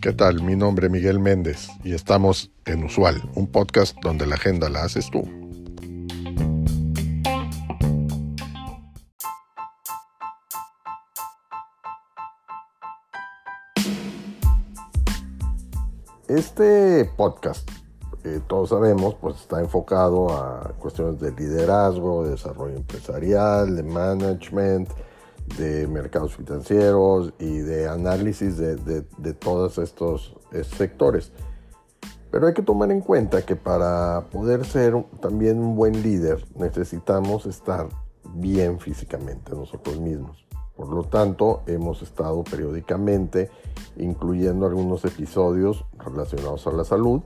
¿Qué tal? Mi nombre es Miguel Méndez y estamos en Usual, un podcast donde la agenda la haces tú. Este podcast, eh, todos sabemos, pues está enfocado a cuestiones de liderazgo, de desarrollo empresarial, de management, de mercados financieros y de análisis de, de, todos estos sectores. Pero hay que tomar en cuenta que para poder ser también un buen líder necesitamos estar bien físicamente nosotros mismos. Por lo tanto, hemos estado periódicamente incluyendo algunos episodios relacionados a la salud.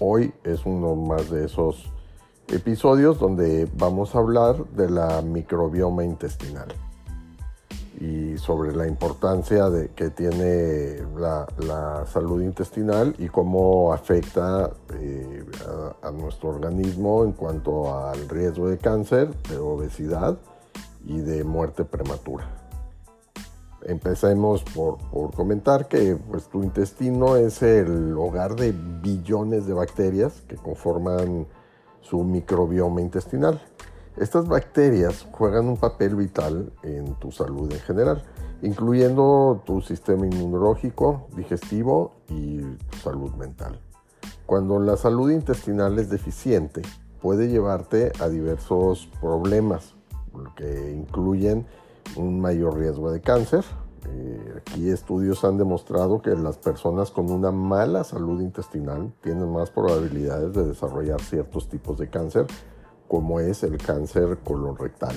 Hoy es uno más de esos episodios donde vamos a hablar de la microbioma intestinal y sobre la importancia de, que tiene la, salud intestinal y cómo afecta eh, a, nuestro organismo en cuanto al riesgo de cáncer, de obesidad y de muerte prematura. Empecemos por, por comentar que pues, tu intestino es el hogar de billones de bacterias que conforman su microbioma intestinal. Estas bacterias juegan un papel vital en tu salud en general, incluyendo tu sistema inmunológico, digestivo y salud mental. Cuando la salud intestinal es deficiente, puede llevarte a diversos problemas, que incluyen un mayor riesgo de cáncer. Eh, aquí estudios han demostrado que las personas con una mala salud intestinal tienen más probabilidades de desarrollar ciertos tipos de cáncer como es el cáncer colorectal.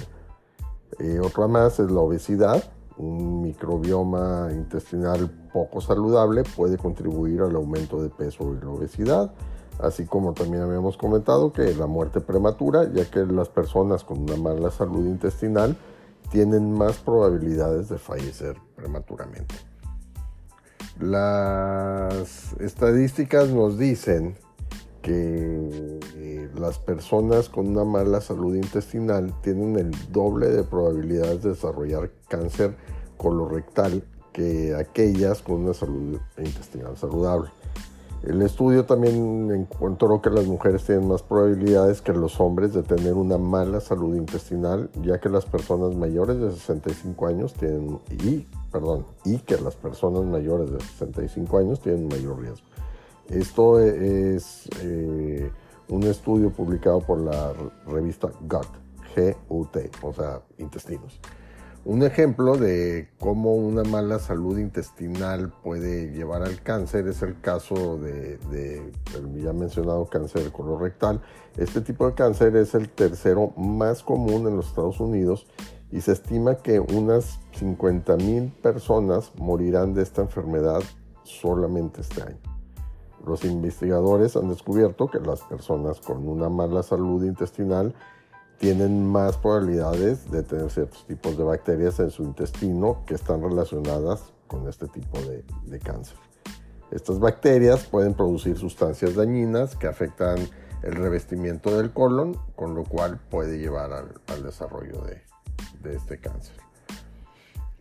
Eh, otra más es la obesidad. Un microbioma intestinal poco saludable puede contribuir al aumento de peso y la obesidad, así como también habíamos comentado que la muerte prematura, ya que las personas con una mala salud intestinal tienen más probabilidades de fallecer prematuramente. Las estadísticas nos dicen que las personas con una mala salud intestinal tienen el doble de probabilidades de desarrollar cáncer colorectal que aquellas con una salud intestinal saludable. El estudio también encontró que las mujeres tienen más probabilidades que los hombres de tener una mala salud intestinal, ya que las personas mayores de 65 años tienen y, perdón, y que las personas mayores de 65 años tienen mayor riesgo. Esto es eh, un estudio publicado por la revista GUT, G-U-T, o sea, intestinos. Un ejemplo de cómo una mala salud intestinal puede llevar al cáncer es el caso de, de el ya mencionado cáncer colorectal. Este tipo de cáncer es el tercero más común en los Estados Unidos y se estima que unas 50 mil personas morirán de esta enfermedad solamente este año. Los investigadores han descubierto que las personas con una mala salud intestinal tienen más probabilidades de tener ciertos tipos de bacterias en su intestino que están relacionadas con este tipo de, cáncer. Estas bacterias pueden producir sustancias dañinas que afectan el revestimiento del colon, con lo cual puede llevar al, desarrollo de, este cáncer.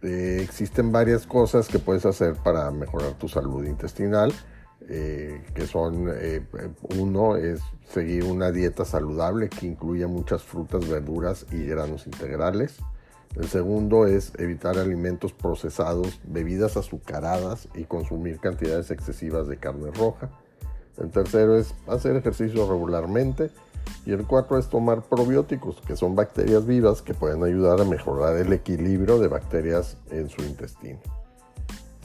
Eh, existen varias cosas que puedes hacer para mejorar tu salud intestinal. Eh, que son, eh, uno es seguir una dieta saludable que incluya muchas frutas, verduras y granos integrales. El segundo es evitar alimentos procesados, bebidas azucaradas y consumir cantidades excesivas de carne roja. El tercero es hacer ejercicio regularmente. Y el cuarto es tomar probióticos, que son bacterias vivas que pueden ayudar a mejorar el equilibrio de bacterias en su intestino.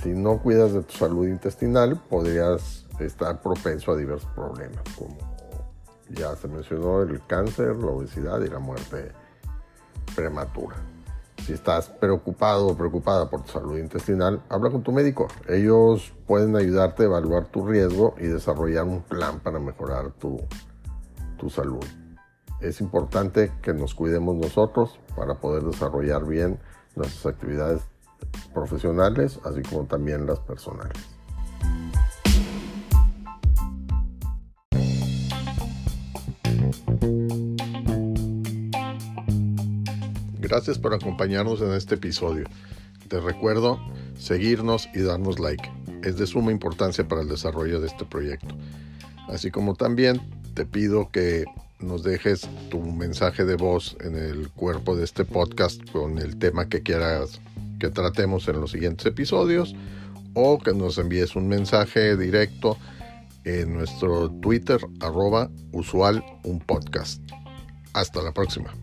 Si no cuidas de tu salud intestinal, podrías estar propenso a diversos problemas, como ya se mencionó el cáncer, la obesidad y la muerte prematura. Si estás preocupado o preocupada por tu salud intestinal, habla con tu médico. Ellos pueden ayudarte a evaluar tu riesgo y desarrollar un plan para mejorar tu, tu salud. Es importante que nos cuidemos nosotros para poder desarrollar bien nuestras actividades profesionales, así como también las personales. Gracias por acompañarnos en este episodio. Te recuerdo seguirnos y darnos like. Es de suma importancia para el desarrollo de este proyecto. Así como también te pido que nos dejes tu mensaje de voz en el cuerpo de este podcast con el tema que quieras que tratemos en los siguientes episodios o que nos envíes un mensaje directo en nuestro Twitter arroba usual un podcast. Hasta la próxima.